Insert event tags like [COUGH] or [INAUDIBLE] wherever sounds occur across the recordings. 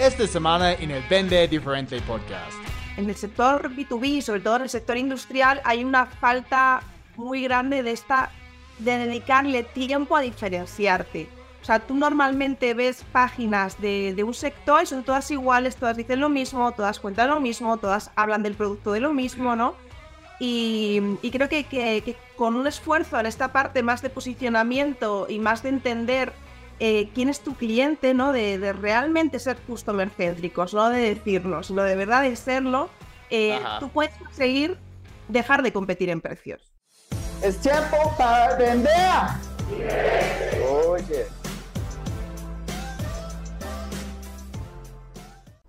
esta semana en el Vende Diferente Podcast. En el sector B2B, sobre todo en el sector industrial, hay una falta muy grande de esta de dedicarle tiempo a diferenciarte. O sea, tú normalmente ves páginas de, un sector y son todas iguales, todas dicen lo mismo, todas cuentan lo mismo, todas hablan del producto de lo mismo, ¿no? Y, creo que, que, con un esfuerzo en esta parte más de posicionamiento y más de entender eh, quién es tu cliente, ¿no? De, realmente ser customer céntricos, no de decirlo, sino de verdad de serlo, eh, tú puedes conseguir dejar de competir en precios. Es tiempo para vender. Oye.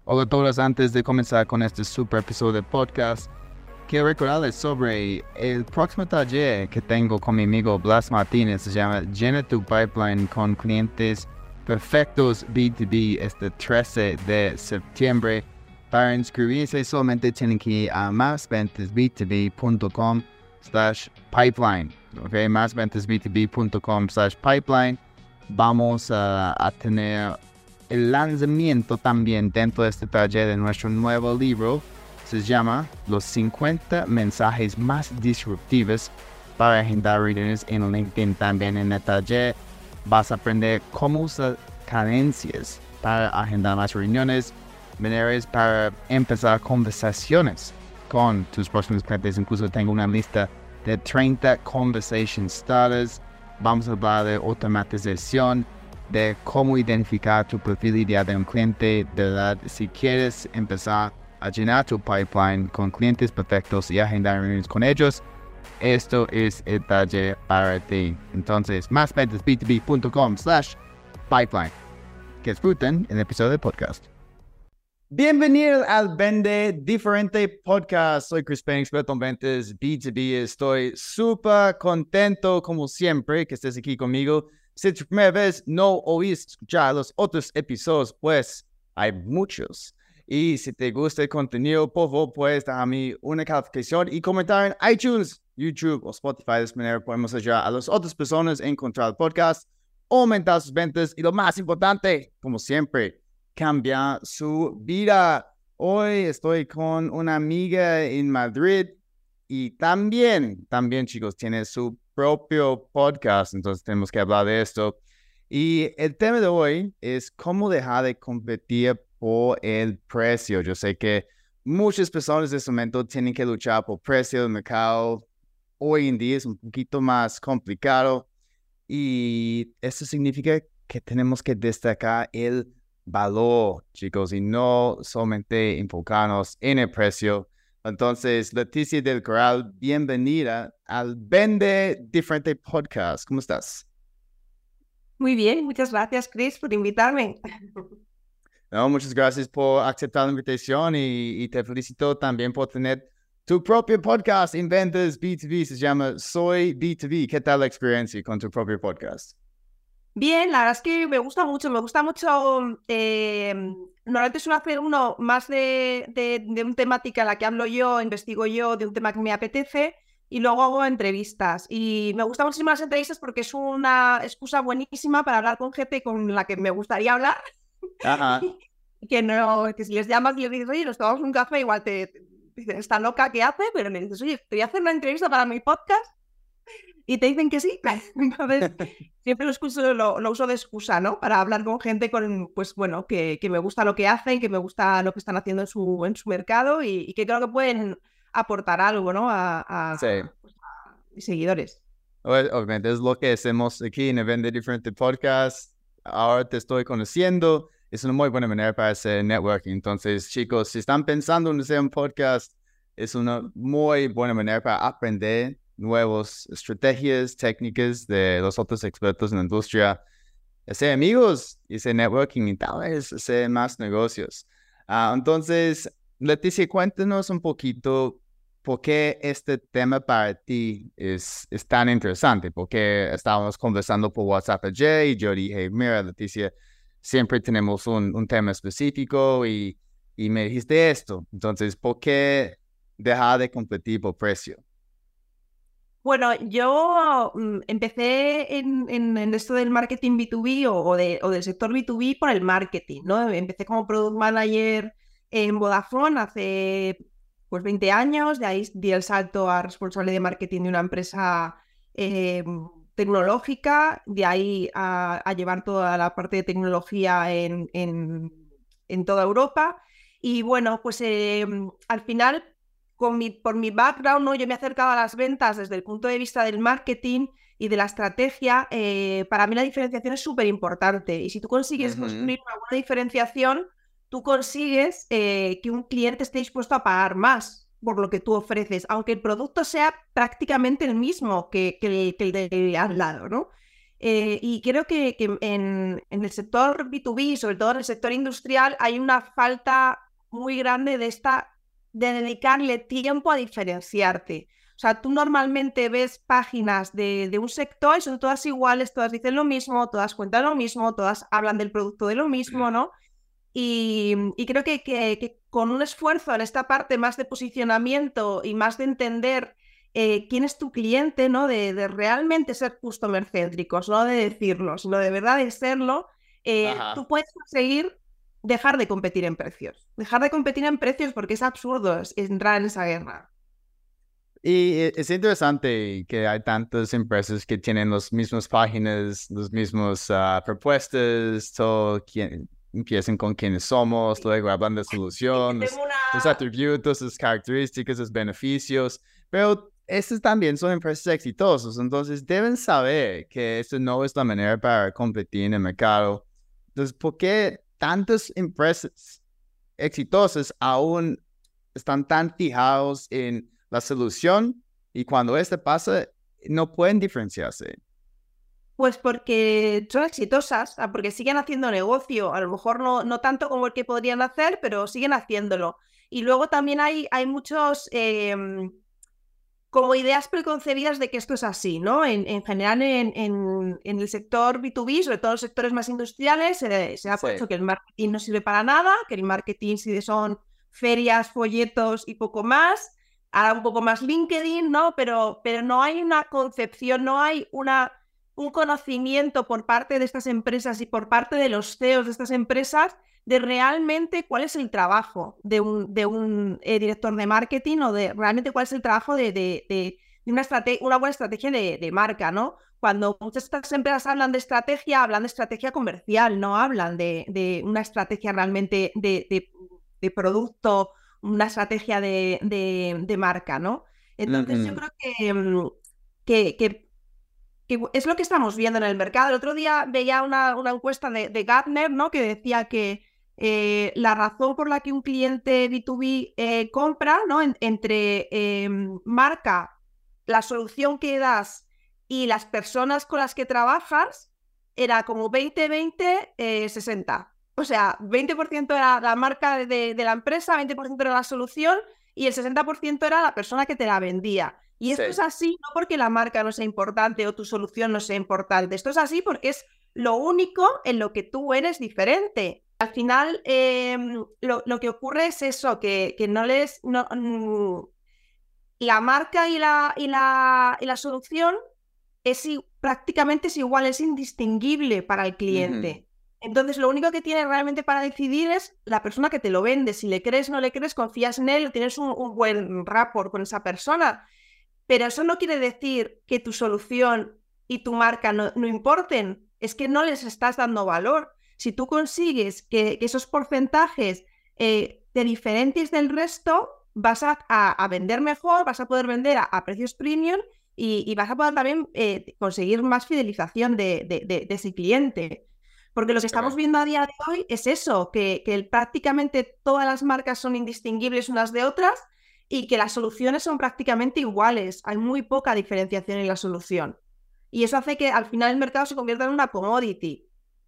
Hola a todos, antes de comenzar con este super episodio de podcast, quiero recordarles sobre el próximo taller que tengo con mi amigo Blas Martínez. Se llama Llena pipeline con clientes perfectos B2B este 13 de septiembre. Para inscribirse solamente tienen que ir a másventasb2b.com slash pipeline. Ok, másventasb2b.com slash pipeline. Vamos a tener el lanzamiento también dentro de este taller de nuestro nuevo libro se llama Los 50 mensajes más disruptivos para agendar reuniones en LinkedIn. También en el taller vas a aprender cómo usar cadencias para agendar las reuniones, maneras para empezar conversaciones con tus próximos clientes. Incluso tengo una lista de 30 conversation starters. Vamos a hablar de automatización, de cómo identificar tu perfil ideal de un cliente, verdad, si quieres empezar a llenar tu pipeline con clientes perfectos y agendar reuniones con ellos, esto es el taller para ti. Entonces, másventasb2b.com slash pipeline. Que disfruten el episodio del podcast. Bienvenidos al Vende Diferente Podcast. Soy Chris Payne, experto en ventas B2B. Estoy súper contento, como siempre, que estés aquí conmigo. Si es tu primera vez no oíste escuchar los otros episodios, pues hay muchos. Y si te gusta el contenido, por favor, puedes dejarme una calificación y comentar en iTunes, YouTube o Spotify. De esta manera podemos ayudar a las otras personas a encontrar el podcast, aumentar sus ventas y lo más importante, como siempre, cambiar su vida. Hoy estoy con una amiga en Madrid y también, también chicos, tiene su propio podcast, entonces tenemos que hablar de esto. Y el tema de hoy es cómo dejar de competir por el precio. Yo sé que muchas personas en este momento tienen que luchar por precio. El mercado hoy en día es un poquito más complicado y eso significa que tenemos que destacar el valor, chicos, y no solamente enfocarnos en el precio. Entonces, Leticia del Corral, bienvenida al Vende Diferente Podcast. ¿Cómo estás? Muy bien, muchas gracias, Chris, por invitarme. [LAUGHS] No, muchas gracias por aceptar la invitación y, te felicito también por tener tu propio podcast en ventas B2B. Se llama Soy B2B. ¿Qué tal la experiencia con tu propio podcast? Bien, la verdad es que me gusta mucho. Me gusta mucho. Eh, normalmente suelo hacer uno más de, de, de una temática en la que hablo yo, investigo yo, de un tema que me apetece y luego hago entrevistas. Y me gustan muchísimo las entrevistas porque es una excusa buenísima para hablar con gente con la que me gustaría hablar. Ajá. [LAUGHS] que no, que si les llamas y les dices, oye, nos tomamos un café, igual te, dicen, está loca, ¿qué hace? Pero me dices, oye, te voy a hacer una entrevista para mi podcast y te dicen que sí. [LAUGHS] Entonces, siempre lo, lo, uso de excusa, ¿no? Para hablar con gente con, pues bueno, que, que, me gusta lo que hacen, que me gusta lo que están haciendo en su, en su mercado y, que creo que pueden aportar algo, ¿no? A, a, pues, mis seguidores. Obviamente es lo que hacemos aquí en el Vende Diferente Podcast. Ahora te estoy conociendo es una muy buena manera para hacer networking. Entonces, chicos, si están pensando en hacer un podcast, es una muy buena manera para aprender nuevas estrategias, técnicas de los otros expertos en la industria, hacer amigos hacer networking y tal vez hacer más negocios. Ah, entonces, Leticia, cuéntanos un poquito por qué este tema para ti es, es tan interesante, porque estábamos conversando por WhatsApp ayer y yo dije, mira, Leticia, siempre tenemos un, un tema específico y, y, me dijiste esto. Entonces, ¿por qué dejar de competir por precio? Bueno, yo mm, empecé en, en, esto del marketing B2B o, o, de, o, del sector B2B por el marketing, ¿no? Empecé como product manager en Vodafone hace pues 20 años, de ahí di el salto a responsable de marketing de una empresa eh, tecnológica, de ahí a, llevar toda la parte de tecnología en, en, toda Europa. Y bueno, pues eh, al final, con mi, por mi background, ¿no? yo me he acercado a las ventas desde el punto de vista del marketing y de la estrategia. Eh, para mí la diferenciación es súper importante. Y si tú consigues construir una buena diferenciación, tú consigues eh, que un cliente esté dispuesto a pagar más por lo que tú ofreces, aunque el producto sea prácticamente el mismo que, que, el, de al lado, ¿no? Eh, y creo que, en, el sector B2B, sobre todo en el sector industrial, hay una falta muy grande de esta de dedicarle tiempo a diferenciarte. O sea, tú normalmente ves páginas de, un sector y son todas iguales, todas dicen lo mismo, todas cuentan lo mismo, todas hablan del producto de lo mismo, ¿no? Y, creo que, con un esfuerzo en esta parte más de posicionamiento y más de entender eh, quién es tu cliente, ¿no? De, realmente ser customer céntricos, no de decirlo, sino de verdad de serlo, eh, tú puedes conseguir dejar de competir en precios. Dejar de competir en precios porque es absurdo entrar en esa guerra. Y e, es interesante que hay tantas empresas que tienen las mismas páginas, las mismas uh, propuestas, todo, quien, empiecen con quiénes somos, luego hablan de soluciones, sus atributos, sus características, sus beneficios, pero estos también son empresas exitosas, entonces deben saber que esto no es la manera para competir en el mercado. Entonces, ¿por qué tantas empresas exitosas aún están tan fijados en la solución y cuando esto pasa, no pueden diferenciarse? Pues porque son exitosas, porque siguen haciendo negocio, a lo mejor no, no tanto como el que podrían hacer, pero siguen haciéndolo. Y luego también hay, hay muchos em, como ideas preconcebidas de que esto es así, ¿no? En, general en, en, el sector B2B, sobre todo los sectores más industriales, se ha puesto que el marketing no sirve para nada, que el marketing son ferias, folletos y poco más. Ahora un poco más LinkedIn, ¿no? Pero, pero no hay una concepción, no hay una un conocimiento por parte de estas empresas y por parte de los CEOs de estas empresas de realmente cuál es el trabajo de un, de un eh, director de marketing o de realmente cuál es el trabajo de, de, una, una, buena estrategia de, marca, ¿no? Cuando muchas de estas empresas hablan de estrategia, hablan de estrategia comercial, no hablan de, una estrategia realmente de, producto, una estrategia de, marca, ¿no? Entonces yo creo mm, que, que es lo que estamos viendo en el mercado. El otro día veía una, encuesta de, de, Gartner, ¿no? Que decía que eh, la razón por la que un cliente B2B eh, compra, ¿no? entre em, marca, la solución que das y las personas con las que trabajas, era como 20-20, 60. Eh, o sea, 20% era la marca de la empresa, 20% era la solución y el 60% era la persona que te la vendía. Y esto es así no porque la marca no sea importante o tu solución no sea importante. Esto es así porque es lo único en lo que tú eres diferente. Al final, em, lo, que ocurre es eso, que, que no les... No, mm, la marca y la, y la, y la solución es prácticamente es igual, es indistinguible para el cliente. Entonces, lo único que tiene realmente para decidir es la persona que te lo vende. Si le crees, no le crees, confías en él, tienes un, un buen rapport con esa persona. Pero eso no quiere decir que tu solución y tu marca no, importen, es que no les estás dando valor. Si tú consigues que, esos porcentajes eh, te diferentes del resto, vas a, vender mejor, vas a poder vender a, precios premium y, vas a poder también eh, conseguir más fidelización de, ese cliente. Porque lo que estamos viendo a día de hoy es eso, que, que prácticamente todas las marcas son indistinguibles unas de otras y que las soluciones son prácticamente iguales. Hay muy poca diferenciación en la solución. Y eso hace que al final el mercado se convierta en una commodity.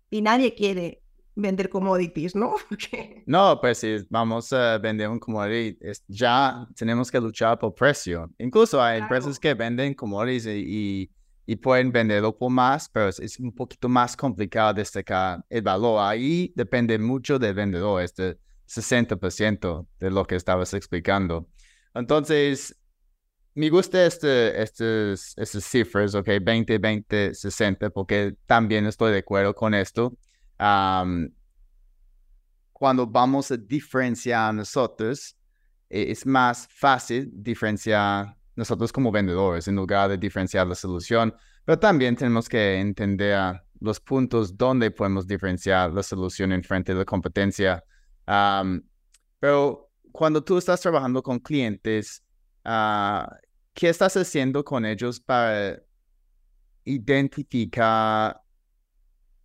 Y nadie quiere vender commodities, ¿no? [LAUGHS] no, pues si vamos a vender un commodity, ya tenemos que luchar por precio. Incluso hay empresas que venden commodities y, y, pueden venderlo por más, pero es, un poquito más complicado destacar el valor. Ahí depende mucho del vendedor, este 60% de lo que estabas explicando. Entonces, me gusta este, estos, estas cifras, ok, 20, 20, 60, porque también estoy de acuerdo con esto. cuando vamos a diferenciar nosotros, e, es más fácil diferenciar nosotros como vendedores en lugar de diferenciar la solución, pero también tenemos que entender los puntos donde podemos diferenciar la solución en frente de la competencia. pero cuando tú estás trabajando con clientes, uh, ¿qué estás haciendo con ellos para identificar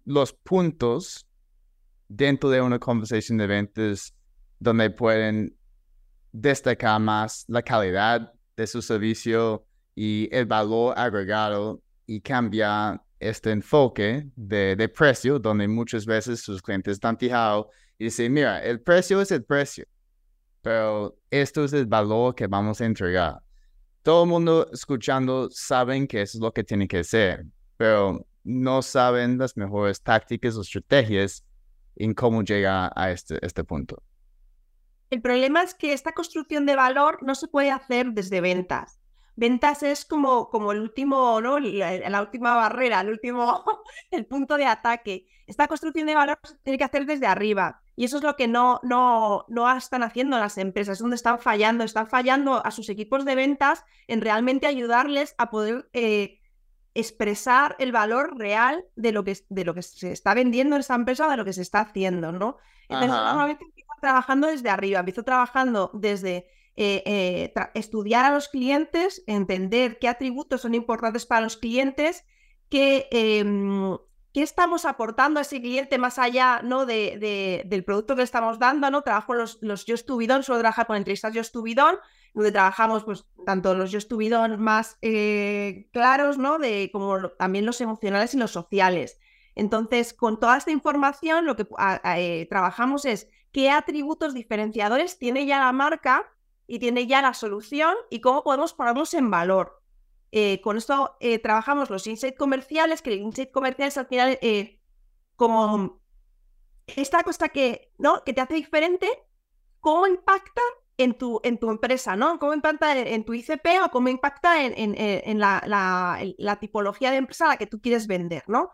los puntos dentro de una conversación de ventas donde pueden destacar más la calidad de su servicio y el valor agregado y cambiar este enfoque de, precio, donde muchas veces sus clientes están fijados y dicen, mira, el precio es el precio, pero esto es el valor que vamos a entregar. Todo el mundo escuchando saben que eso es lo que tiene que ser, pero no saben las mejores tácticas o estrategias en cómo llegar a este, este punto. El problema es que esta construcción de valor no se puede hacer desde ventas. Ventas es como, como el último, ¿no? La, última barrera, el último, [LAUGHS] el punto de ataque. Esta construcción de valor se tiene que hacer desde arriba. Y eso es lo que no, no, no están haciendo las empresas, es donde están fallando. Están fallando a sus equipos de ventas en realmente ayudarles a poder eh, expresar el valor real de lo, que, de lo que se está vendiendo en esta empresa, de lo que se está haciendo, ¿no? Entonces, normalmente empiezo trabajando desde arriba, empiezo trabajando desde eh, eh, estudiar a los clientes, entender qué atributos son importantes para los clientes, qué, em, qué estamos aportando a ese cliente más allá ¿no? de, del producto que estamos dando. ¿no? Trabajo los, los Yo Estubidón, suelo trabajar con entrevistas Yo Estubidón, donde trabajamos pues tanto los yo estuvieron más eh, claros, ¿no? De como también los emocionales y los sociales. Entonces, con toda esta información, lo que eh, trabajamos es qué atributos diferenciadores tiene ya la marca y tiene ya la solución y cómo podemos ponerlos en valor. Eh, con esto trabajamos los insights comerciales, que el insight comercial es al final como esta cosa que, ¿no? que te hace diferente, cómo impacta en tu, en tu empresa, ¿no? ¿Cómo impacta en, tu ICP o cómo impacta en, en, la, la, tipología de empresa a la que tú quieres vender, ¿no?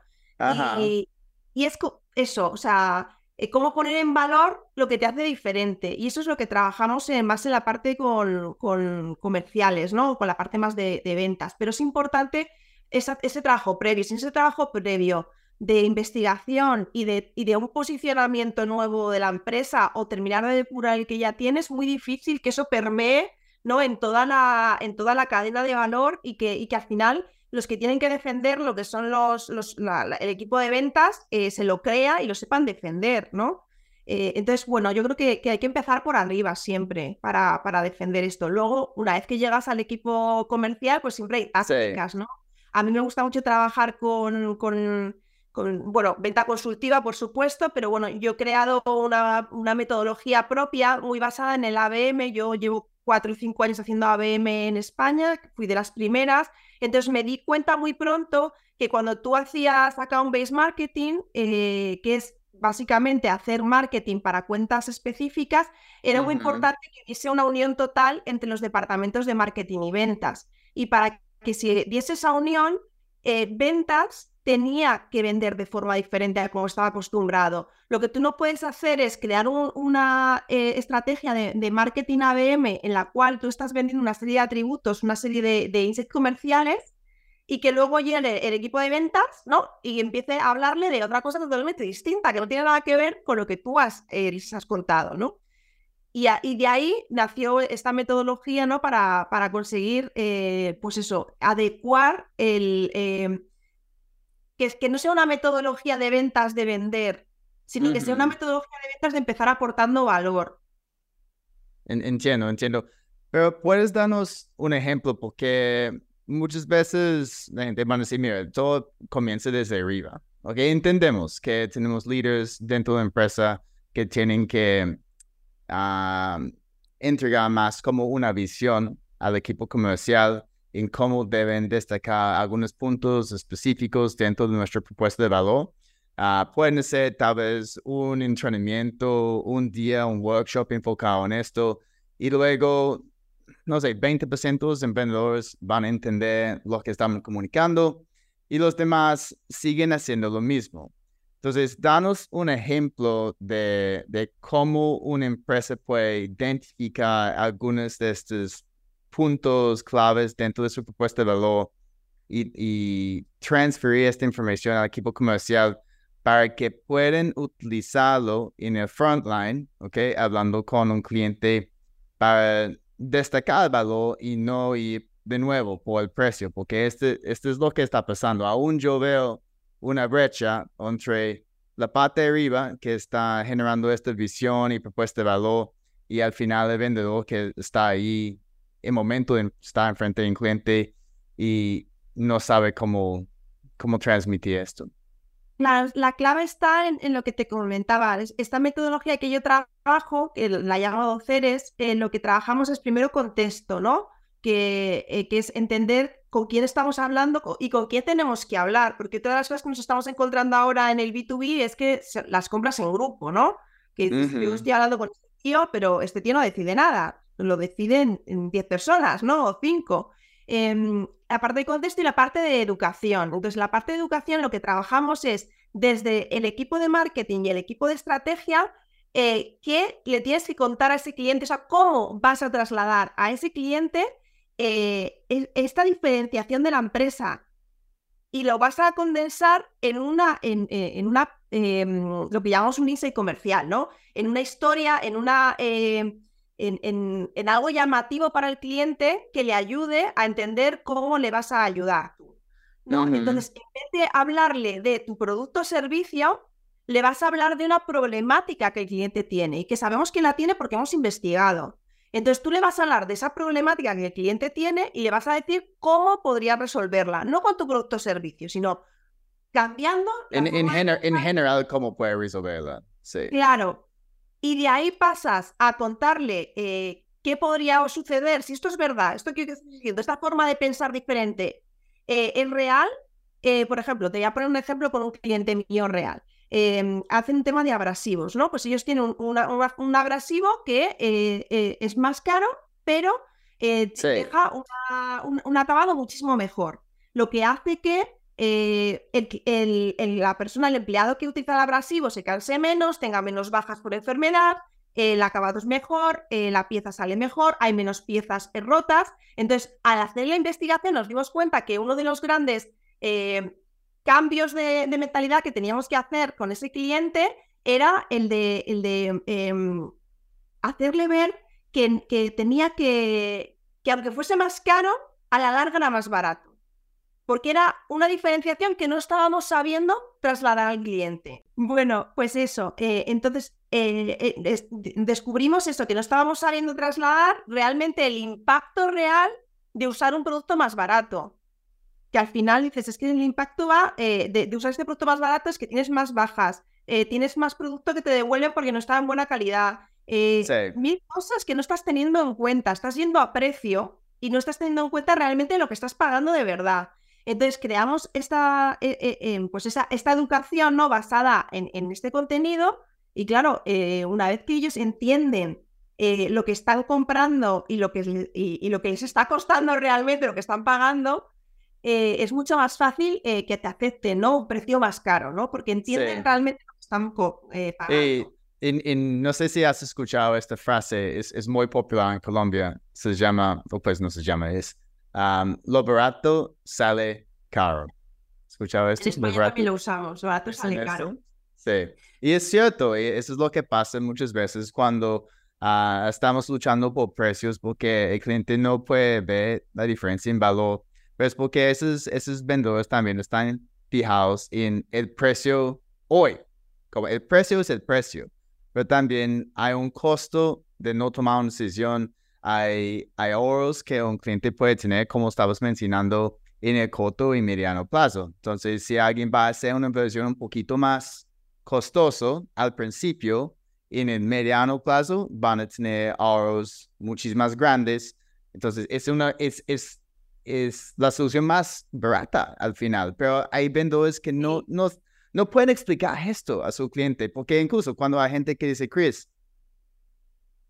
Y, y, es eso, o sea, eh, cómo poner en valor lo que te hace diferente. Y eso es lo que trabajamos en, más en la parte con, con comerciales, ¿no? Con la parte más de, ventas. Pero es importante ese trabajo previo. Sin ese trabajo previo de investigación y de, y de un posicionamiento nuevo de la empresa o terminar de depurar el que ya tienes, es muy difícil que eso permee ¿no? en, toda la, en toda la cadena de valor y que, y que al final los que tienen que defender lo que son los, los el equipo de ventas eh, se lo crea y lo sepan defender, ¿no? Eh, entonces, bueno, yo creo que, que, hay que empezar por arriba siempre para, para, defender esto. Luego, una vez que llegas al equipo comercial, pues siempre hay tácticas, ¿no? A mí me gusta mucho trabajar con, con bueno, venta consultiva, por supuesto, pero bueno, yo he creado una, una, metodología propia muy basada en el ABM. Yo llevo cuatro o cinco años haciendo ABM en España, fui de las primeras. Entonces me di cuenta muy pronto que cuando tú hacías account-based marketing, eh, que es básicamente hacer marketing para cuentas específicas, era muy importante que hubiese una unión total entre los departamentos de marketing y ventas. Y para que se diese esa unión, eh, ventas tenía que vender de forma diferente a como estaba acostumbrado. Lo que tú no puedes hacer es crear una eh, estrategia de, marketing ABM en la cual tú estás vendiendo una serie de atributos, una serie de, de comerciales y que luego llegue el equipo de ventas, ¿no? Y empiece a hablarle de otra cosa totalmente distinta, que no tiene nada que ver con lo que tú has, eh, les has contado, ¿no? Y, de ahí nació esta metodología, ¿no? Para, conseguir, eh, pues eso, adecuar el que, que no sea una metodología de ventas de vender, sino que sea una metodología de ventas de empezar aportando valor. Entiendo, entiendo. Pero puedes darnos un ejemplo, porque muchas veces la gente va a decir, mira, todo comienza desde arriba. ¿ok? Entendemos que tenemos líderes dentro de la empresa que tienen que ah, entregar más como una visión al equipo comercial en cómo deben destacar algunos puntos específicos dentro de nuestra propuesta de valor. Uh, pueden ser tal vez un entrenamiento, un día, un workshop enfocado en esto y luego no sé, 20% de los emprendedores van a entender lo que estamos comunicando y los demás siguen haciendo lo mismo. Entonces, danos un ejemplo de, de cómo una empresa puede identificar algunos de estos puntos claves dentro de su propuesta de valor y, y transferir esta información al equipo comercial para que puedan utilizarlo en el frontline, ¿ok? Hablando con un cliente para destacar el valor y no ir de nuevo por el precio, porque este, este es lo que está pasando. Aún yo veo una brecha entre la parte de arriba que está generando esta visión y propuesta de valor y al final el vendedor que está ahí en momento de estar enfrente de un cliente y no sabe cómo, cómo transmitir esto. La, la clave está en, lo que te comentaba. Esta metodología que yo trabajo, que la llamo CERES, en lo que trabajamos es primero contexto, ¿no? Que, eh, que, es entender con quién estamos hablando y con quién tenemos que hablar, porque todas las cosas que nos estamos encontrando ahora en el B2B es que las compras en grupo, ¿no? Que yo estoy hablando con este tío, pero este tío no decide nada, lo deciden 10 personas, ¿no? O 5. Em, la parte de contexto y la parte de educación. Entonces, la parte de educación lo que trabajamos es desde el equipo de marketing y el equipo de estrategia, eh, que le tienes que contar a ese cliente, o sea, cómo vas a trasladar a ese cliente eh, e, esta diferenciación de la empresa y lo vas a condensar en una, en, eh, una em, lo que llamamos un insight comercial, ¿no? En una historia, en una en, algo llamativo para el cliente que le ayude a entender cómo le vas a ayudar. ¿no? Entonces, en vez de hablarle de tu producto o servicio, le vas a hablar de una problemática que el cliente tiene y que sabemos que la tiene porque hemos investigado. Entonces tú le vas a hablar de esa problemática que el cliente tiene y le vas a decir cómo podría resolverla, no con tu producto o servicio, sino cambiando. En, en, general, cómo puede resolverla. Sí. Claro, y de ahí pasas a contarle eh, qué podría suceder, si esto es verdad, esto que estoy diciendo, esta forma de pensar diferente eh, es real. Eh, por ejemplo, te voy a poner un ejemplo con un cliente mío real. Em, hacen un tema de abrasivos, ¿no? Pues ellos tienen un, abrasivo que es más caro, pero deja un acabado muchísimo mejor. Lo que hace que eh, la persona, el empleado que utiliza el abrasivo se canse menos, tenga menos bajas por enfermedad, el acabado es mejor, eh, la pieza sale mejor, hay menos piezas rotas. Entonces, al hacer la investigación nos dimos cuenta que uno de los grandes eh, cambios de, mentalidad que teníamos que hacer con ese cliente era el de, el de em, hacerle ver que, que tenía que, que aunque fuese más caro, a la larga era más barato porque era una diferenciación que no estábamos sabiendo trasladar al cliente. Bueno, pues eso, eh, entonces eh, eh, descubrimos eso, que no estábamos sabiendo trasladar realmente el impacto real de usar un producto más barato. Que al final dices, es que el impacto va de, usar este producto más barato es que tienes más bajas, tienes más producto que te devuelven porque no está en buena calidad. Mil cosas que no estás teniendo en cuenta, estás yendo a precio y no estás teniendo en cuenta realmente lo que estás pagando de verdad. Entonces creamos esta, eh, eh, em, pues esa, esta educación ¿no? basada en, este contenido y claro, eh, una vez que ellos entienden lo que están comprando y lo que, y, lo que les está costando realmente, lo que están pagando, es mucho más fácil que te acepten ¿no? un precio más caro, ¿no? porque entienden realmente lo que están pagando. Y, no sé si has escuchado esta frase, es, es muy popular en Colombia, se llama, o pues no se llama, es lo barato sale caro. ¿Escuchado esto? En España también lo usamos, lo barato sale caro. Sí, y es cierto, y eso es lo que pasa muchas veces cuando ah, estamos luchando por precios porque el cliente no puede ver la diferencia en valor, pues porque esos, esos vendedores también están fijados en el precio hoy. Como el precio es el precio, pero también hay un costo de no tomar una decisión hay, hay ahorros que un cliente puede tener, como estabas mencionando, en el corto y mediano plazo. Entonces, si alguien va a hacer una inversión un poquito más costoso al principio, en el mediano plazo van a tener ahorros muchísimo más grandes. Entonces, es, una, es, es, es la solución más barata al final. Pero hay vendedores que no, no, no pueden explicar esto a su cliente, porque incluso cuando hay gente que dice, Chris,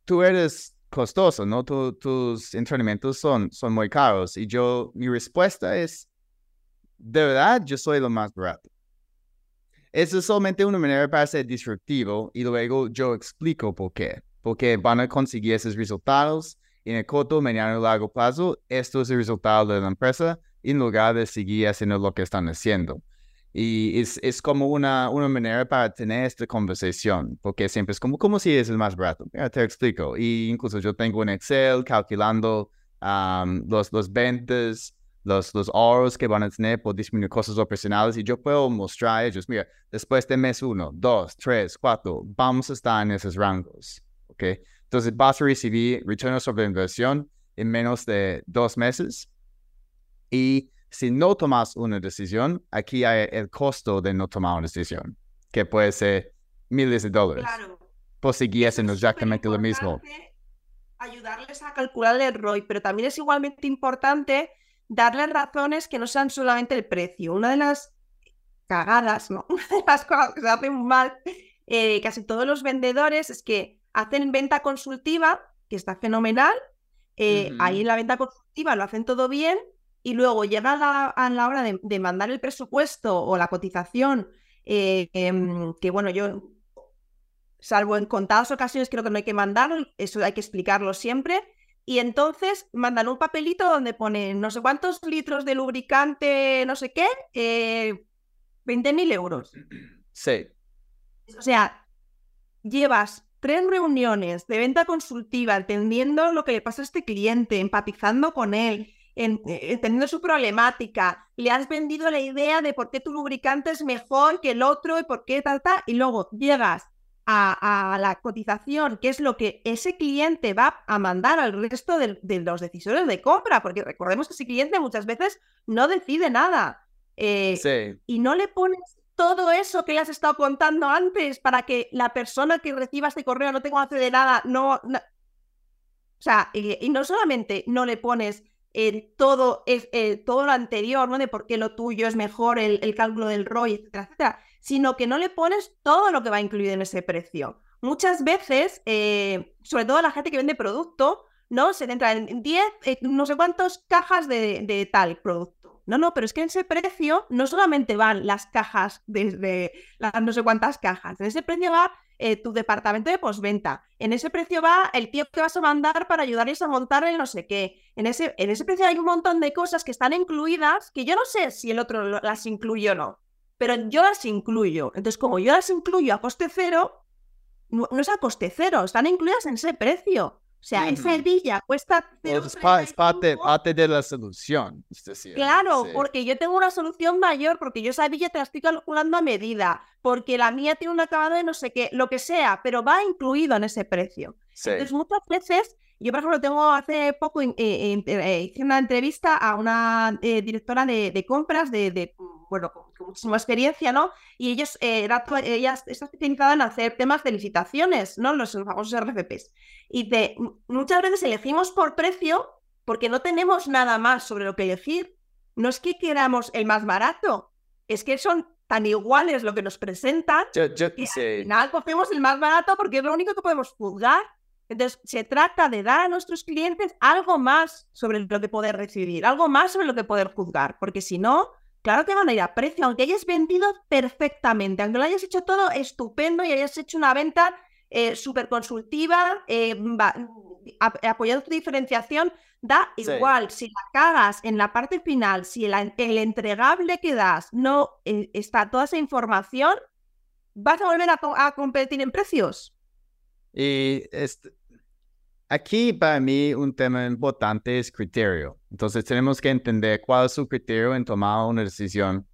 tú eres costoso, ¿no? tus entrenamientos son, son muy caros. Y yo, mi respuesta es, de verdad, yo soy lo más barato. Eso es solamente una manera para ser disruptivo y luego yo explico por qué. Porque van a conseguir esos resultados en el corto, mediano y largo plazo. Esto es el resultado de la empresa en lugar de seguir haciendo lo que están haciendo. Y es, es como una, una manera para tener esta conversación, porque siempre es como, ¿cómo si es el más barato? te explico. Y incluso yo tengo un Excel calculando los, los ventas, los, los ahorros que van a tener por disminuir costos operacionales y yo puedo mostrar a ellos, mira, después de mes uno, dos, tres, cuatro, vamos a estar en esos rangos, ¿ok? Entonces vas a recibir retorno sobre inversión en menos de dos meses y si no tomas una decisión, aquí hay el costo de no tomar una decisión, que puede ser miles de dólares. Claro. Por seguir haciendo exactamente lo mismo. Ayudarles a calcular el ROI, pero también es igualmente importante darles razones que no sean solamente el precio. Una de las cagadas, ¿no? [LAUGHS] Una de las cosas que se hacen mal eh, casi todos los vendedores es que hacen venta consultiva, que está fenomenal. Eh, ahí en la venta consultiva lo hacen todo bien, y luego llega a la, hora de, mandar el presupuesto o la cotización, eh, em, que bueno, yo, salvo en contadas ocasiones, creo que no hay que mandar, eso hay que explicarlo siempre. Y entonces mandan un papelito donde pone no sé cuántos litros de lubricante, no sé qué, eh, 20.000 euros. Sí. O sea, llevas tres reuniones de venta consultiva, entendiendo lo que le pasa a este cliente, empatizando con él, eh, entendiendo su problemática, le has vendido la idea de por qué tu lubricante es mejor que el otro y por qué tal, tal, y luego llegas a, la cotización, que es lo que ese cliente va a mandar al resto de, los decisores de compra, porque recordemos que ese cliente muchas veces no decide nada. Eh, y no le pones todo eso que le has estado contando antes para que la persona que reciba este correo no tenga que hacer de nada, no, O sea, y no solamente no le pones todo, es, eh, todo lo anterior, ¿no? De por qué lo tuyo es mejor, el, cálculo del ROI, etcétera, etcétera, sino que no le pones todo lo que va incluido en ese precio. Muchas veces, eh, sobre todo la gente que vende producto, ¿no? Se centra en 10, eh, no sé cuántas cajas de, de, tal producto. No, no, pero es que en ese precio no solamente van las cajas desde las no sé cuántas cajas, en ese precio va eh, tu departamento de postventa. En ese precio va el tío que vas a mandar para ayudarles a montar el no sé qué. En ese, en ese precio hay un montón de cosas que están incluidas que yo no sé si el otro las incluye o no, pero yo las incluyo. Entonces, como yo las incluyo a coste cero, no, es a coste cero, están incluidas en ese precio. O sea, esa hebilla cuesta... Es, parte, parte, de la solución. claro, porque yo tengo una solución mayor, porque yo esa hebilla te la estoy calculando a medida, porque la mía tiene un acabado de no sé qué, lo que sea, pero va incluido en ese precio. Entonces, muchas veces, yo por ejemplo tengo hace poco, eh, eh, hice una entrevista a una eh, directora de, compras de bueno, con, muchísima experiencia, ¿no? Y ellos, eh, ella está especializada en hacer temas de licitaciones, ¿no? Los, famosos RFPs. Y de, muchas veces elegimos por precio porque no tenemos nada más sobre lo que elegir. No es que queramos el más barato, es que son tan iguales lo que nos presentan yo, yo, y al final cogemos el más barato porque es lo único que podemos juzgar. Entonces, se trata de dar a nuestros clientes algo más sobre lo que poder recibir, algo más sobre lo que poder juzgar, porque si no, Claro que van a ir a precio, aunque hayas vendido perfectamente, aunque lo hayas hecho todo estupendo y hayas hecho una venta eh, súper consultiva, eh, apoyando tu diferenciación, da igual. Si la cagas en la parte final, si el, entregable que das no eh, está toda esa información, vas a volver a, a competir en precios. Y este, Aquí para mí un tema importante es criterio. Entonces tenemos que entender cuál es su criterio en tomar una decisión.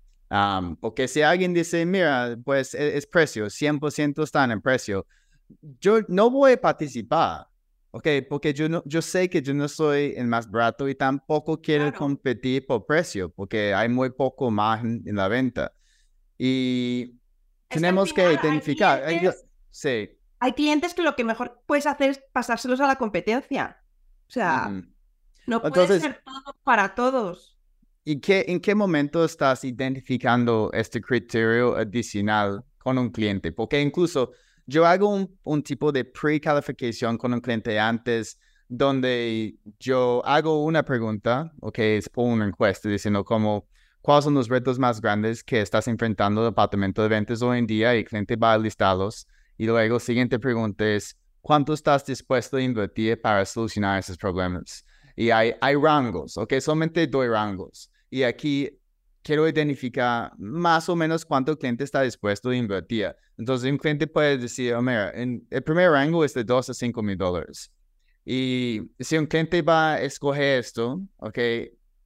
porque si alguien dice, mira, pues e-, es, precio, 100% están en precio, yo no voy a participar. ¿ok? Porque yo, no, yo sé que yo no soy el más barato y tampoco quiero competir por precio, porque hay muy poco margen en la venta. Y tenemos que, identificar. Sí hay clientes que lo que mejor puedes hacer es pasárselos a la competencia. O sea, no puede ser todo para todos. ¿Y qué, en qué momento estás identificando este criterio adicional con un cliente? Porque incluso yo hago un, tipo de precalificación con un cliente antes donde yo hago una pregunta, ok, es una encuesta diciendo como, ¿cuáles son los retos más grandes que estás enfrentando el departamento de ventas hoy en día? Y el cliente va a listarlos. Y luego, siguiente pregunta es, ¿cuánto estás dispuesto a invertir para solucionar esos problemas? Y hay, hay rangos, ok, solamente doy rangos. Y aquí quiero identificar más o menos cuánto el cliente está dispuesto a invertir. Entonces, un cliente puede decir, oh, mira, en el primer rango es de 2 a 5 mil dólares. Y si un cliente va a escoger esto, ok,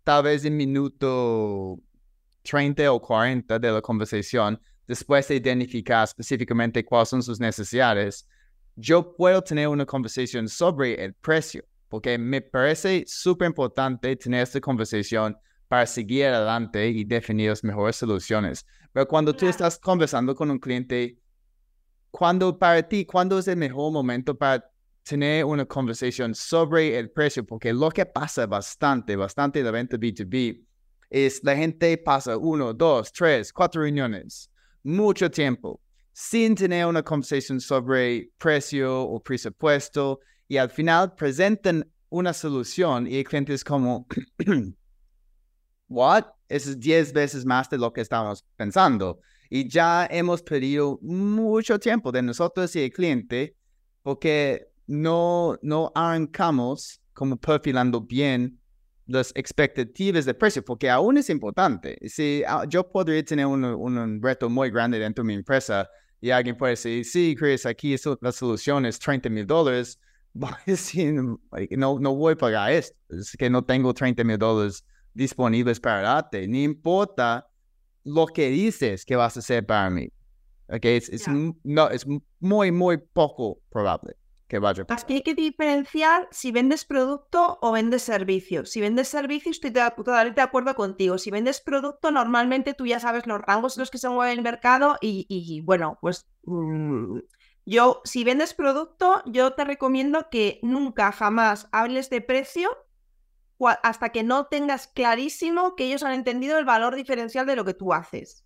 tal vez en minuto 30 o 40 de la conversación, después de identificar específicamente cuáles son sus necesidades, yo puedo tener una conversación sobre el precio, porque me parece súper importante tener esta conversación para seguir adelante y definir las mejores soluciones. Pero cuando tú estás conversando con un cliente, cuando para ti, ¿cuándo es el mejor momento para tener una conversación sobre el precio? Porque lo que pasa bastante, bastante de la venta B2B es la gente pasa uno, dos, tres, cuatro reuniones, mucho tiempo, sin tener una conversación sobre precio o presupuesto y al final presentan una solución y el cliente es como, [CLEARS THROAT] what? es 10 veces más de lo que estábamos pensando. Y ya hemos perdido mucho tiempo de nosotros y el cliente porque no, no arrancamos como perfilando bien las expectativas de precio, porque aún es importante. Si ah, yo podría tener un, un, reto muy grande dentro de mi empresa y alguien puede decir, sí, Chris, aquí la solución es 30 mil dólares, [LAUGHS] no, no voy a pagar esto, es que no tengo 30 mil dólares disponibles para darte, no importa lo que dices que vas a hacer para mí. Okay, es, no, es muy, muy poco probable que vaya a hay que diferenciar si vendes producto o vendes servicio. Si vendes servicio, estoy totalmente de acuerdo contigo. Si vendes producto, normalmente tú ya sabes los rangos en los que se mueve el mercado y, bueno, pues mm, yo, si vendes producto, yo te recomiendo que nunca, jamás hables de precio hasta que no tengas clarísimo que ellos han entendido el valor diferencial de lo que tú haces.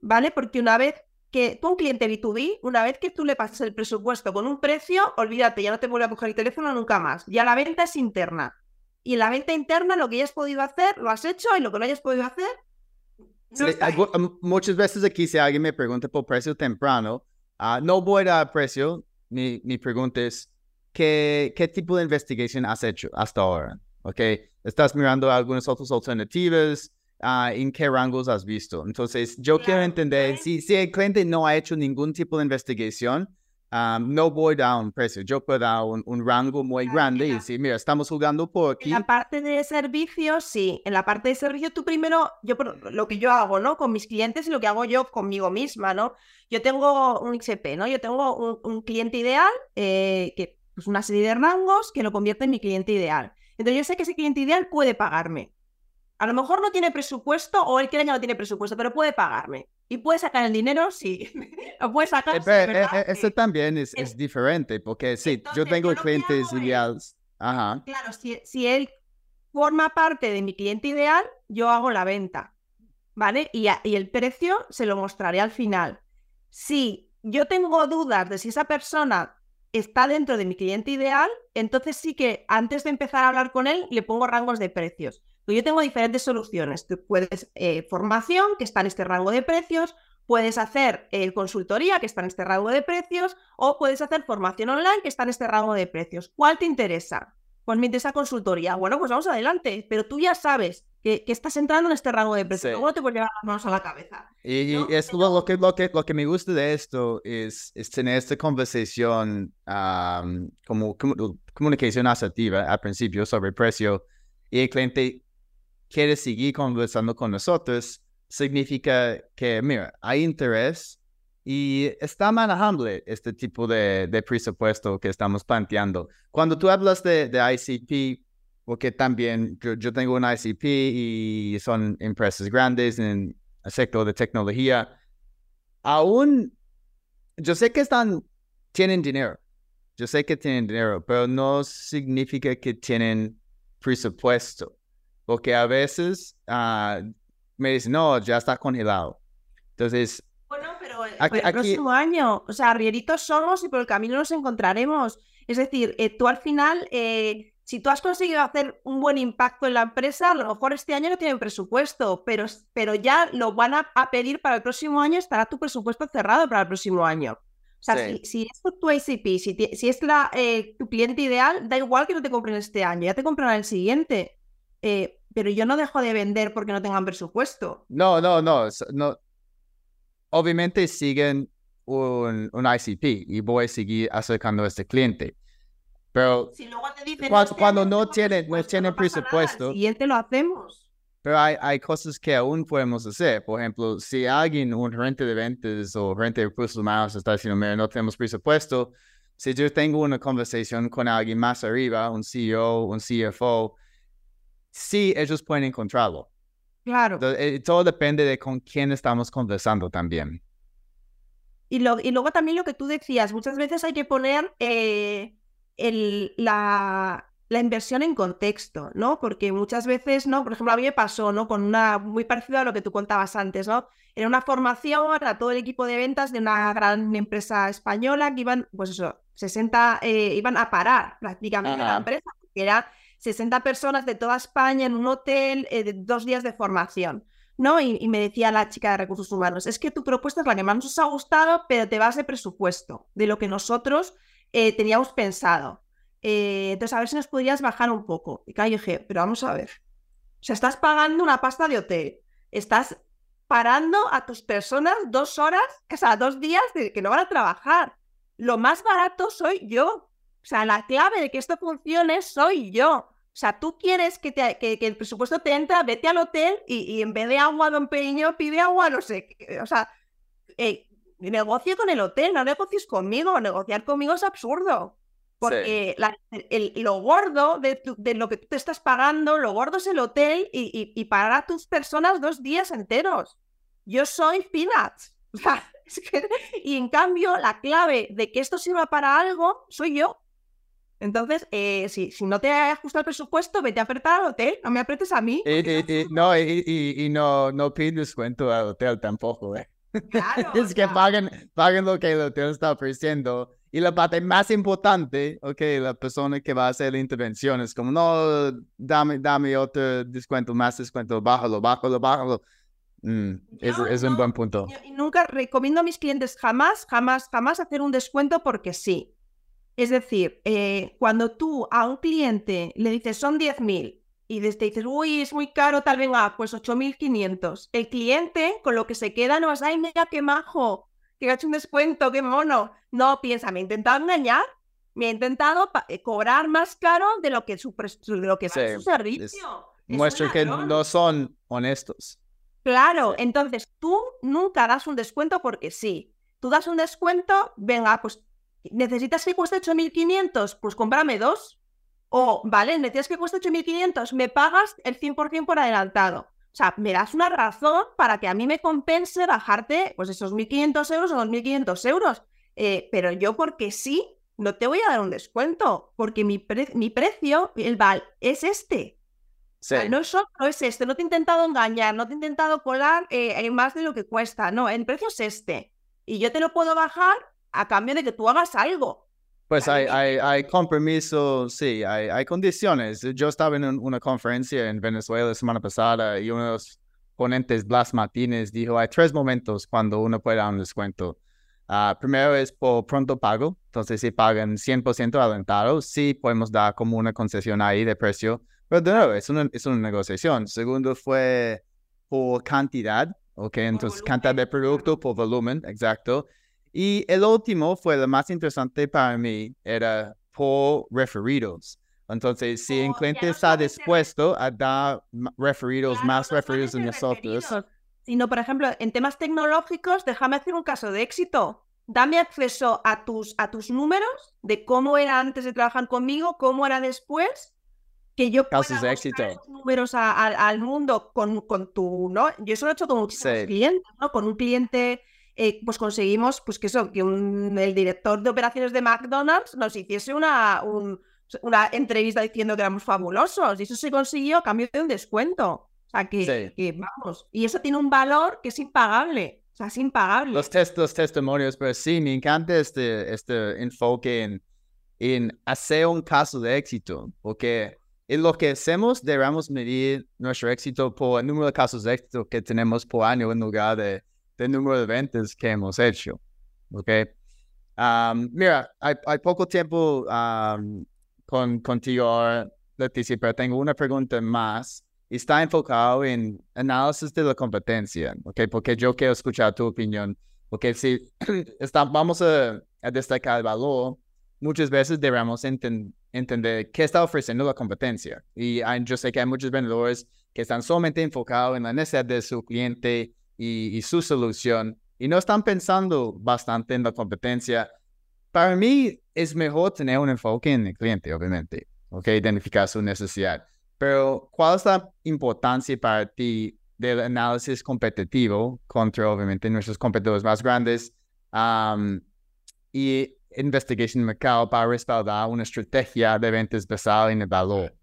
¿Vale? Porque una vez que tú, un cliente B2B, una vez que tú le pasas el presupuesto con un precio, olvídate, ya no te vuelve a coger el teléfono nunca más. Ya la venta es interna. Y en la venta interna, lo que ya has podido hacer, lo has hecho, y lo que no hayas podido hacer. muchas veces aquí, si alguien me pregunta por precio temprano, ah, no voy a dar precio. Mi, mi pregunta es: ¿qué, ¿qué tipo de investigación has hecho hasta ahora? ¿ok? Estás mirando algunas otras alternativas, uh, ¿en qué rangos has visto? Entonces, yo quiero entender, si, si el cliente no ha hecho ningún tipo de investigación, um, no voy a dar un precio, yo puedo dar un, un rango muy grande y decir, mira, estamos jugando por aquí. En la parte de servicios, sí, en la parte de servicio tú primero, yo lo que yo hago, ¿no? Con mis clientes y lo que hago yo conmigo misma, ¿no? Yo tengo un XP, ¿no? Yo tengo un, un cliente ideal, eh, que pues una serie de rangos que lo convierte en mi cliente ideal. Entonces yo sé que ese cliente ideal puede pagarme. A lo mejor no tiene presupuesto o él que no tiene presupuesto, pero puede pagarme. Y puede sacar el dinero, [LAUGHS] sí. lo puede sacar. Eh, eh, eso también es, es, diferente, porque sí, yo tengo clientes ideales. Ajá. Claro, si, si él forma parte de mi cliente ideal, yo hago la venta. ¿Vale? Y, y el precio se lo mostraré al final. Si yo tengo dudas de si esa persona está dentro de mi cliente ideal, entonces sí que antes de empezar a hablar con él le pongo rangos de precios. Yo tengo diferentes soluciones. Tú puedes eh, formación, que está en este rango de precios, puedes hacer eh, consultoría, que está en este rango de precios, o puedes hacer formación online, que está en este rango de precios. ¿Cuál te interesa? Pues me interesa consultoría. Bueno, pues vamos adelante, pero tú ya sabes que, estás entrando en este rango de precio. ¿Cómo te puedes llevar las manos a la cabeza? Y, es lo, que, lo, que, lo que me gusta de esto es, es tener esta conversación como, comunicación asertiva al principio sobre precio y el cliente quiere seguir conversando con nosotros, significa que, mira, hay interés y está manejable este tipo de, de presupuesto que estamos planteando. Cuando tú hablas de, de ICP, porque también yo, tengo un ICP y son empresas grandes en el sector de tecnología. Aún, yo sé que están, tienen dinero, yo sé que tienen dinero, pero no significa que tienen presupuesto, porque a veces uh, me dicen, no, ya está congelado. Entonces... Bueno, pero Aquí, el próximo año. O sea, arrieritos somos y por el camino nos encontraremos. Es decir, eh, tú al final, eh, si tú has conseguido hacer un buen impacto en la empresa, a lo mejor este año no tienen presupuesto, pero, pero ya lo van a, pedir para el próximo año, estará tu presupuesto cerrado para el próximo año. O sea, si, es tu ICP, si, es la, eh, tu cliente ideal, da igual que no te compren este año, ya te comprarán el siguiente. Pero yo no dejo de vender porque no tengan presupuesto. No, no, no. no. Obviamente siguen un, un ICP y voy a seguir acercando a este cliente. Pero cuando, no, tienen, no tienen presupuesto, y te lo hacemos. Pero hay, hay cosas que aún podemos hacer. Por ejemplo, si alguien, un gerente de ventas o gerente de recursos humanos está diciendo, mira, no tenemos presupuesto, si yo tengo una conversación con alguien más arriba, un CEO, un CFO, sí, ellos pueden encontrarlo. Claro. Eh, todo depende de con quién estamos conversando también. Y, lo, y luego también lo que tú decías, muchas veces hay que poner eh, el, la, la, inversión en contexto, ¿no? Porque muchas veces, ¿no? Por ejemplo, a mí me pasó, ¿no? Con una muy parecida a lo que tú contabas antes, ¿no? Era una formación a todo el equipo de ventas de una gran empresa española que iban, pues eso, 60, eh, iban a parar prácticamente la empresa, porque eran 60 personas de toda España en un hotel, de dos días de formación. ¿no? Y, me decía la chica de recursos humanos, es que tu propuesta es la que más nos ha gustado, pero te vas de presupuesto, de lo que nosotros eh, teníamos pensado. Eh, entonces, a ver si nos podrías bajar un poco. Y claro, dije, pero vamos a ver. O sea, estás pagando una pasta de hotel, estás parando a tus personas dos horas, o sea, dos días de que no van a trabajar. Lo más barato soy yo. O sea, la clave de que esto funcione soy yo. O sea, tú quieres que, te, que, el presupuesto te entra, vete al hotel y, en vez de agua, don Peño, pide agua, no sé. O sea, eh, negocie con el hotel, no negocies conmigo. Negociar conmigo es absurdo. Porque lo gordo de, lo que tú te estás pagando, lo gordo es el hotel y, y, pagar a tus personas dos días enteros. Yo soy peanuts. [LAUGHS] y en cambio, la clave de que esto sirva para algo soy yo. Entonces, eh, si, si no te ajusta el presupuesto, vete a apretar al hotel, no me apretes a mí. Y, no, y, no, no pides descuento al hotel tampoco, ¿eh? [LAUGHS] Claro, [LAUGHS] es que paguen, paguen lo que el hotel está ofreciendo. Y la parte más importante, ok, la persona que va a hacer la intervención es como, no, dame, dame otro descuento, más descuento, bájalo, bájalo, bájalo. Mm, es, es un buen punto. Y nunca recomiendo a mis clientes jamás, jamás, jamás hacer un descuento porque sí. Es decir, eh, cuando tú a un cliente le dices son 10.000 y te dices, uy, es muy caro, tal vez, ah, pues 8.500. El cliente con lo que se queda no es, ay, mira qué majo, que ha hecho un descuento, qué mono. No, piensa, me ha intentado engañar, me ha intentado eh, cobrar más caro de lo que, su, de lo que es su servicio. Muestra que no son honestos. Claro, entonces tú nunca das un descuento porque sí. Tú das un descuento, venga, pues ¿Necesitas que cueste 8.500? Pues cómprame dos. O, vale, necesitas que cueste 8.500, me pagas el 100% por adelantado. O sea, me das una razón para que a mí me compense bajarte pues esos 1.500 euros o 2.500 euros. Eh, pero yo porque sí, no te voy a dar un descuento, porque mi, mi precio, el val, es este. no es no es este, no te he intentado engañar, no te he intentado colar eh, más de lo que cuesta, no, el precio es este. Y yo te lo puedo bajar a cambio de que tú hagas algo. Pues hay, hay, hay compromiso, sí, hay, hay condiciones. Yo estaba en una conferencia en Venezuela la semana pasada y uno de los ponentes, Blas Martínez, dijo, hay tres momentos cuando uno puede dar un descuento. Uh, primero es por pronto pago, entonces si pagan 100% adelantado, sí podemos dar como una concesión ahí de precio, pero de nuevo, es una, es una negociación. Segundo fue por cantidad, ok, entonces cantidad de producto por volumen, exacto. Y el último fue lo más interesante para mí, era por referidos. Entonces, si el oh, cliente está dispuesto a dar referidos, más referidos en nosotros. Sino, por ejemplo, en temas tecnológicos, déjame hacer un caso de éxito. Dame acceso a tus, a tus números de cómo era antes de trabajar conmigo, cómo era después, que yo pueda Casos de éxito. números al mundo con, con tu, ¿no? Yo eso lo he hecho con muchísimos clientes, ¿no? Con un cliente eh, pues conseguimos pues que eso, que el director de operaciones de McDonald's nos hiciese una, una entrevista diciendo que éramos fabulosos. Y eso se consiguió a cambio de un descuento. O sea, que, vamos. Y eso tiene un valor que es impagable. O sea, es impagable. Los, test, los testimonios, pero sí, me encanta este, este enfoque en, en hacer un caso de éxito, porque en lo que hacemos debemos medir nuestro éxito por el número de casos de éxito que tenemos por año en lugar de, del número de ventas que hemos hecho. ¿Ok? Um, mira, hay, hay, poco tiempo um, con, contigo Leticia, pero tengo una pregunta más. Está enfocado en análisis de la competencia, ¿ok? Porque yo quiero escuchar tu opinión. Porque si [CLEARS THROAT] está, vamos a, destacar el valor, muchas veces debemos entender qué está ofreciendo la competencia. Y yo sé que hay muchos vendedores que están solamente enfocados en la necesidad de su cliente y, su solución y no están pensando bastante en la competencia. Para mí es mejor tener un enfoque en el cliente, obviamente, ¿ok? Identificar su necesidad. Pero, ¿cuál es la importancia para ti del análisis competitivo contra, obviamente, nuestros competidores más grandes y investigation de mercado para respaldar una estrategia de ventas basada en el valor?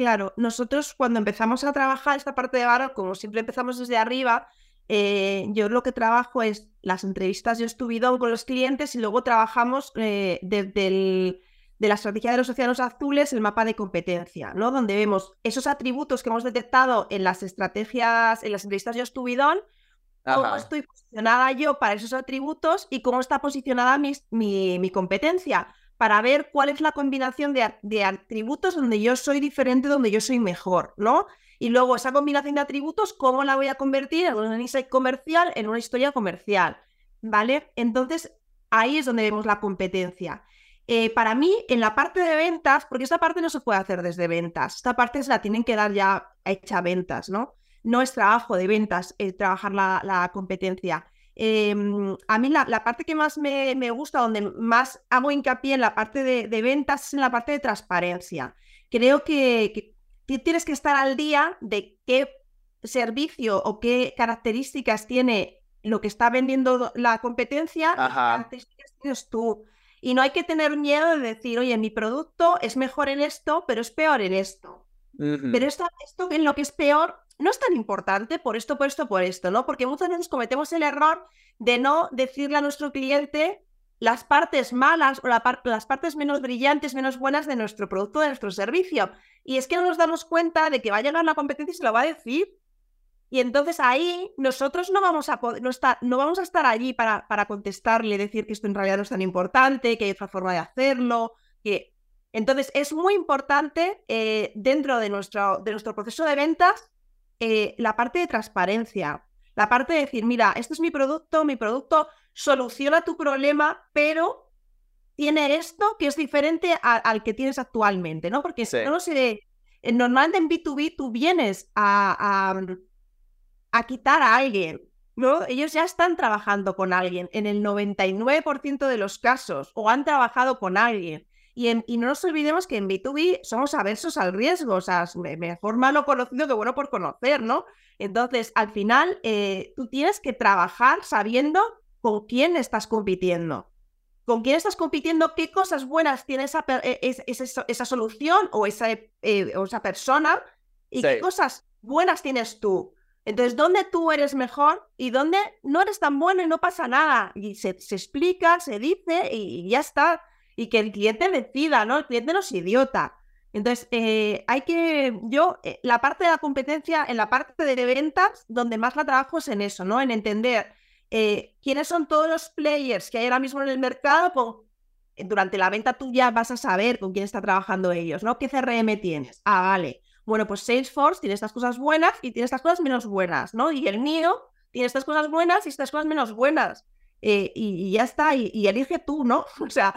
Claro, nosotros cuando empezamos a trabajar esta parte de valor, como siempre empezamos desde arriba, eh, yo lo que trabajo es las entrevistas yo estuvieron con los clientes y luego trabajamos eh, desde de la estrategia de los océanos azules el mapa de competencia, ¿no? Donde vemos esos atributos que hemos detectado en las estrategias, en las entrevistas yo estuvieron, cómo estoy posicionada yo para esos atributos y cómo está posicionada mi, mi, competencia, para ver cuál es la combinación de, atributos donde yo soy diferente, donde yo soy mejor, ¿no? Y luego esa combinación de atributos, ¿cómo la voy a convertir en un insight comercial, en una historia comercial? ¿Vale? Entonces, ahí es donde vemos la competencia. Eh, para mí, en la parte de ventas, porque esta parte no se puede hacer desde ventas, esta parte se la tienen que dar ya hecha ventas, ¿no? No es trabajo de ventas eh, trabajar la, competencia. Em, a mí la, parte que más me, gusta, donde más hago hincapié en la parte de, ventas, es en la parte de transparencia. Creo que tienes que estar al día de qué servicio o qué características tiene lo que está vendiendo la competencia, qué características tienes tú. Y no hay que tener miedo de decir, oye, mi producto es mejor en esto, pero es peor en esto. Pero esto, esto en lo que es peor no es tan importante por esto, por esto, por esto, ¿no? Porque muchas veces cometemos el error de no decirle a nuestro cliente las partes malas o las partes menos brillantes, menos buenas de nuestro producto, de nuestro servicio. Y es que no nos damos cuenta de que va a llegar la competencia y se lo va a decir. Y entonces ahí nosotros no vamos a no, no vamos a estar allí para, para contestarle, decir que esto en realidad no es tan importante, que hay otra forma de hacerlo, que... Entonces es muy importante eh, dentro de nuestro, de nuestro proceso de ventas eh, la parte de transparencia, la parte de decir, mira, este es mi producto, mi producto soluciona tu problema, pero tiene esto que es diferente al que tienes actualmente, ¿no? Porque no sé, eh, normalmente en B2B tú vienes a, a, quitar a alguien, ¿no? Ellos ya están trabajando con alguien en el 99% de los casos o han trabajado con alguien. Y, y, no nos olvidemos que en B2B somos aversos al riesgo, o sea, mejor malo conocido que bueno por conocer, ¿no? Entonces, al final, eh, tú tienes que trabajar sabiendo con quién estás compitiendo. ¿Con quién estás compitiendo? ¿Qué cosas buenas tiene esa, e, esa, solución o esa, eh, esa persona? ¿Y qué cosas buenas tienes tú? Entonces, ¿dónde tú eres mejor y dónde no eres tan bueno y no pasa nada? Y se, explica, se dice y, ya está. Y que el cliente decida, ¿no? El cliente no es idiota. Entonces, eh, hay que, yo, eh, la parte de la competencia, en la parte de ventas, donde más la trabajo es en eso, ¿no? En entender eh, quiénes son todos los players que hay ahora mismo en el mercado. Pues, durante la venta tú ya vas a saber con quién está trabajando ellos, ¿no? ¿Qué CRM tienes? Ah, vale. Bueno, pues Salesforce tiene estas cosas buenas y tiene estas cosas menos buenas, ¿no? Y el mío tiene estas cosas buenas y estas cosas menos buenas. Y, ya está, y, elige tú, ¿no? [LAUGHS] O sea,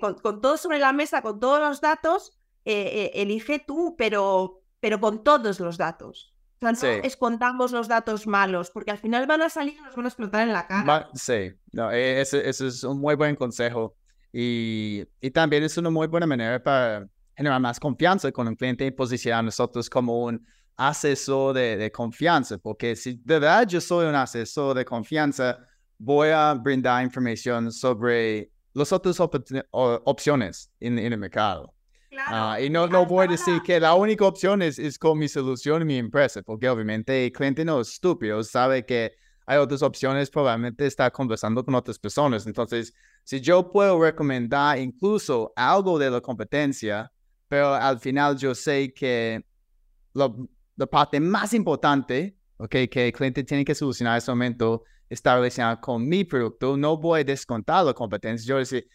con, con, todo sobre la mesa, con todos los datos, eh, eh, elige tú, pero, pero con todos los datos. O sea, no escondamos los datos malos, porque al final van a salir y nos van a explotar en la cara. sí, no, e, ese, es un muy buen consejo. Y, y, también es una muy buena manera para generar más confianza con el cliente y posicionar a nosotros como un asesor de, de, confianza, porque si de verdad yo soy un asesor de confianza, voy a brindar información sobre las otras opciones en, en el mercado. Ah, y no, no voy a decir que la única opción es, es con mi solución y mi empresa, porque obviamente el cliente no es estúpido, sabe que hay otras opciones, probablemente estar conversando con otras personas. Entonces, si yo puedo recomendar incluso algo de la competencia, pero al final yo sé que la parte más importante okay, que el cliente tiene que solucionar en ese momento relacionada con mi producto, no voy a descontar la competencia. Yo decir,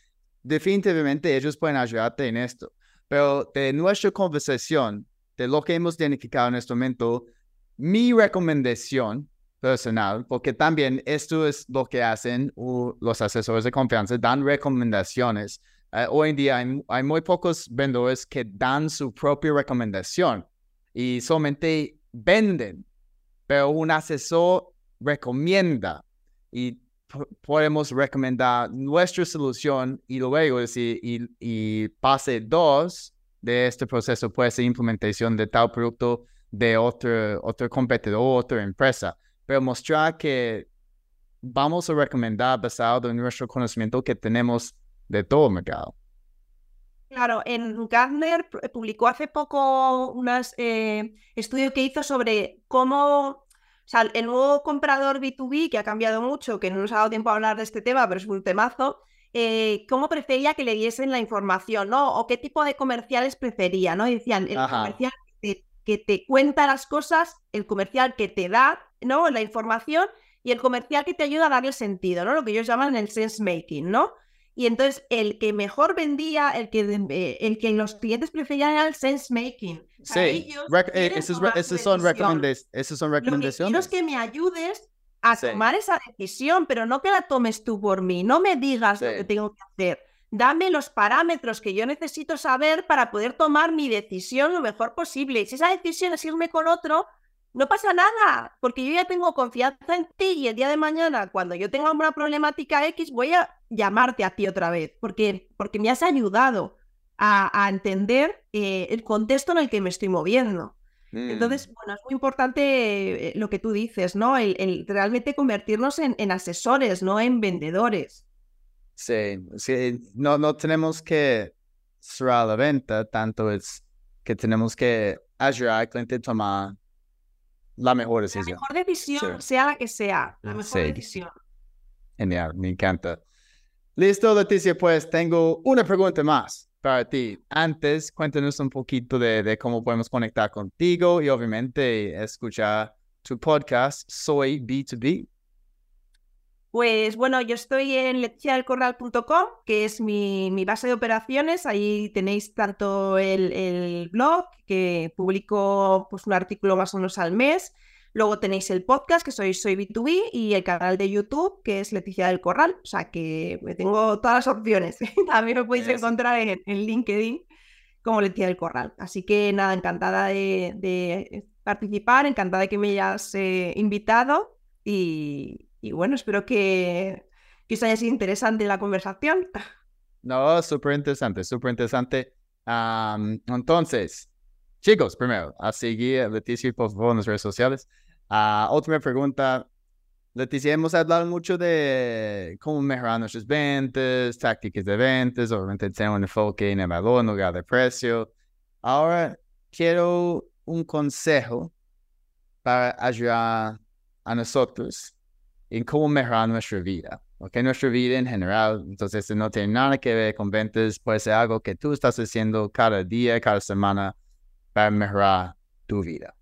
definitivamente ellos pueden ayudarte en esto. Pero de nuestra conversación, de lo que hemos identificado en este momento, mi recomendación personal, porque también esto es lo que hacen los asesores de confianza, dan recomendaciones. Eh, hoy en día hay, muy pocos vendedores que dan su propia recomendación y solamente venden, pero un asesor recomienda y podemos recomendar nuestra solución y luego decir, y, y pase dos de este proceso puede ser implementación de tal producto de otro, otro competidor, otra empresa pero mostrar que vamos a recomendar basado en nuestro conocimiento que tenemos de todo el mercado. Claro, en Gartner publicó hace poco un eh, estudio que hizo sobre cómo, o sea, el nuevo comprador B2B, que ha cambiado mucho, que no nos ha dado tiempo a hablar de este tema, pero es un temazo, eh, cómo prefería que le diesen la información, ¿no? O qué tipo de comerciales prefería, ¿no? decían, el comercial que te cuenta las cosas, el comercial que te da ¿no? La información y el comercial que te ayuda a darle sentido, ¿no? Lo que ellos llaman el sense making, ¿no? Y entonces el que mejor vendía, el que, eh, el que los clientes preferían era el sense making. sí, eh, esos, son recomendaciones. Lo que que me ayudes a tomar esa decisión, pero no que la tomes tú por mí. No me digas lo que tengo que hacer. Dame los parámetros que yo necesito saber para poder tomar mi decisión lo mejor posible. Y si esa decisión es irme con otro, no pasa nada, porque yo ya tengo confianza en ti y el día de mañana, cuando yo tenga una problemática X, voy a llamarte a ti otra vez, porque, porque me has ayudado a, entender eh, el contexto en el que me estoy moviendo. Entonces, mm. bueno, es muy importante eh, lo que tú dices, ¿no? El, realmente convertirnos en, asesores, no en vendedores. Sí, sí, no, no tenemos que cerrar la venta, tanto es que tenemos que ayudar al cliente a tomar la mejor decisión. La mejor decisión, sea la que sea, la mejor decisión. Genial, me encanta. Listo, Leticia, pues tengo una pregunta más para ti. Antes, cuéntanos un poquito de, de cómo podemos conectar contigo y obviamente escuchar tu podcast, Soy B2B. Pues bueno, yo estoy en leticiadelcorral.com, que es mi, mi, base de operaciones. Ahí tenéis tanto el, el, blog, que publico pues, un artículo más o menos al mes. Luego tenéis el podcast, que soy Soy B2B, y el canal de YouTube, que es Leticia del Corral. O sea que tengo todas las opciones. [LAUGHS] También lo podéis encontrar en, en, LinkedIn como Leticia del Corral. Así que nada, encantada de, de participar, encantada de que me hayas eh, invitado. Y, y bueno, espero que, que os haya sido interesante la conversación. No, súper interesante, súper interesante. entonces, chicos, primero, a seguir a Leticia, por favor, en las redes sociales. Uh, última pregunta. Leticia, hemos hablado mucho de cómo mejorar nuestras ventas, tácticas de ventas, obviamente tener un enfoque en el valor en lugar de precio. Ahora quiero un consejo para ayudar a nosotros en cómo mejorar nuestra vida, ¿ok? Nuestra vida en general, entonces no tiene nada que ver con ventas, puede ser algo que tú estás haciendo cada día, cada semana para mejorar tu vida.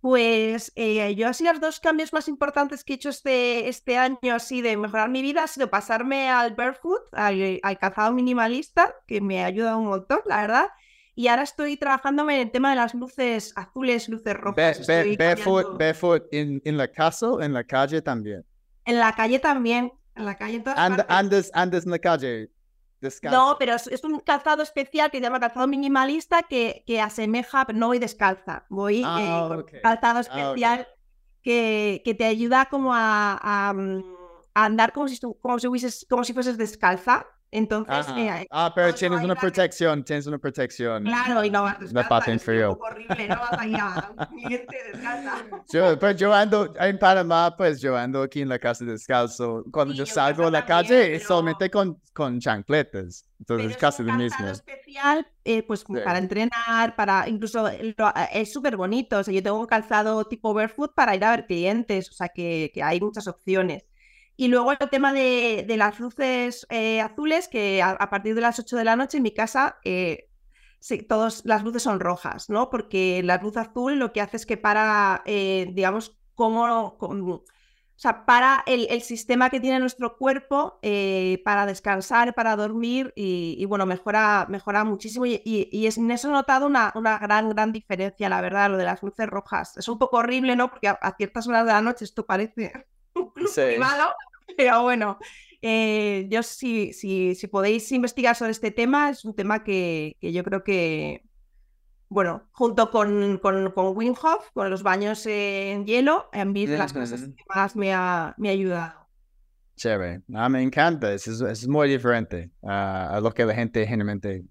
Pues eh, yo así los dos cambios más importantes que he hecho este, este año así de mejorar mi vida ha sido pasarme al barefoot, al, al calzado minimalista, que me ayuda un montón, la verdad, y ahora estoy trabajando en el tema de las luces azules, luces rojas. barefoot, barefoot en, la casa, en la calle también. En la calle también, en la calle en todas andes, andes en la calle. No, pero es, un calzado especial que se llama calzado minimalista que, que asemeja, pero no voy descalza, voy ah, eh, calzado ah, especial que, que, te ayuda como a, a, mm, andar como si, como si, como si fueses descalza Entonces, eh, ah, pero todo tienes ahí una protección, tienes una protección. Claro, y no vas un inferior. poco horrible, no vas ahí a [LAUGHS] cliente descalza. Yo, pues yo ando en Panamá, pues yo ando aquí en la casa descalzo. Cuando Sí, yo yo salgo a la también, calle es pero- solamente con, con chancletas. Entonces Pero es casi un lo mismo. especial, eh, pues Sí. para entrenar, para incluso lo- es súper bonito. O sea, yo tengo un calzado tipo barefoot para ir a ver clientes, o sea que, que hay muchas opciones. Y luego el tema de, de las luces eh, azules, que a, a partir de las 8 de la noche en mi casa eh, sí, todas las luces son rojas, ¿no? Porque la luz azul lo que hace es que para, eh, digamos, cómo, cómo- o sea, para el, el sistema que tiene nuestro cuerpo eh, para descansar, para dormir y, y, bueno, mejora, mejora muchísimo y, y- y en eso he notado una, una gran, gran diferencia, la verdad, lo de las luces rojas. Es un poco horrible, ¿no? Porque a, a ciertas horas de la noche esto parece [LAUGHS] Sí. privado, [LAUGHS] pero bueno, eh, yo si, si, si podéis investigar sobre este tema, es un tema que, que yo creo que, bueno, junto con, con, con Wim Hof, con los baños en hielo, a mí las cosas que más me ha, me ha ayudado. Chévere. Ah, me encanta. Es, es, muy diferente ah, a lo que la gente generalmente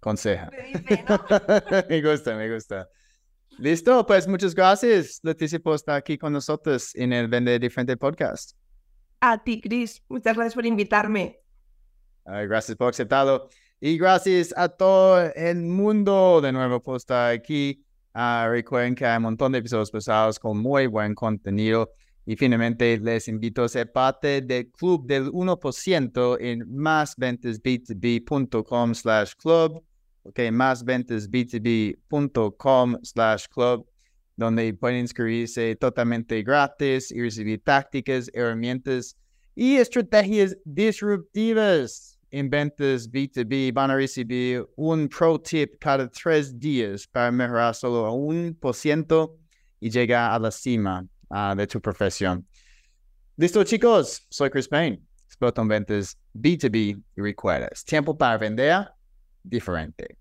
aconseja. Me dice, ¿no? [LAUGHS] me gusta, me gusta. Listo, pues muchas gracias, Leticia, por estar aquí con nosotros en el Vende Diferente podcast. A ti, Chris, muchas gracias por invitarme. Ah, gracias por aceptarlo. Y gracias a todo el mundo de nuevo por estar aquí. Ah, recuerden que hay un montón de episodios pasados con muy buen contenido. Y finalmente les invito a ser parte del club del 1% en másventasb2b.com slash club. Ok, másventasb2b.com slash club, donde pueden inscribirse totalmente gratis y recibir tácticas, herramientas y estrategias disruptivas en ventas B2B. Van a recibir un pro tip cada tres días para mejorar solo un por ciento y llegar a la cima ah, de tu profesión. Listo, chicos. Soy Chris Payne, experto en ventas B2B y recuerda, tiempo para vender diferente.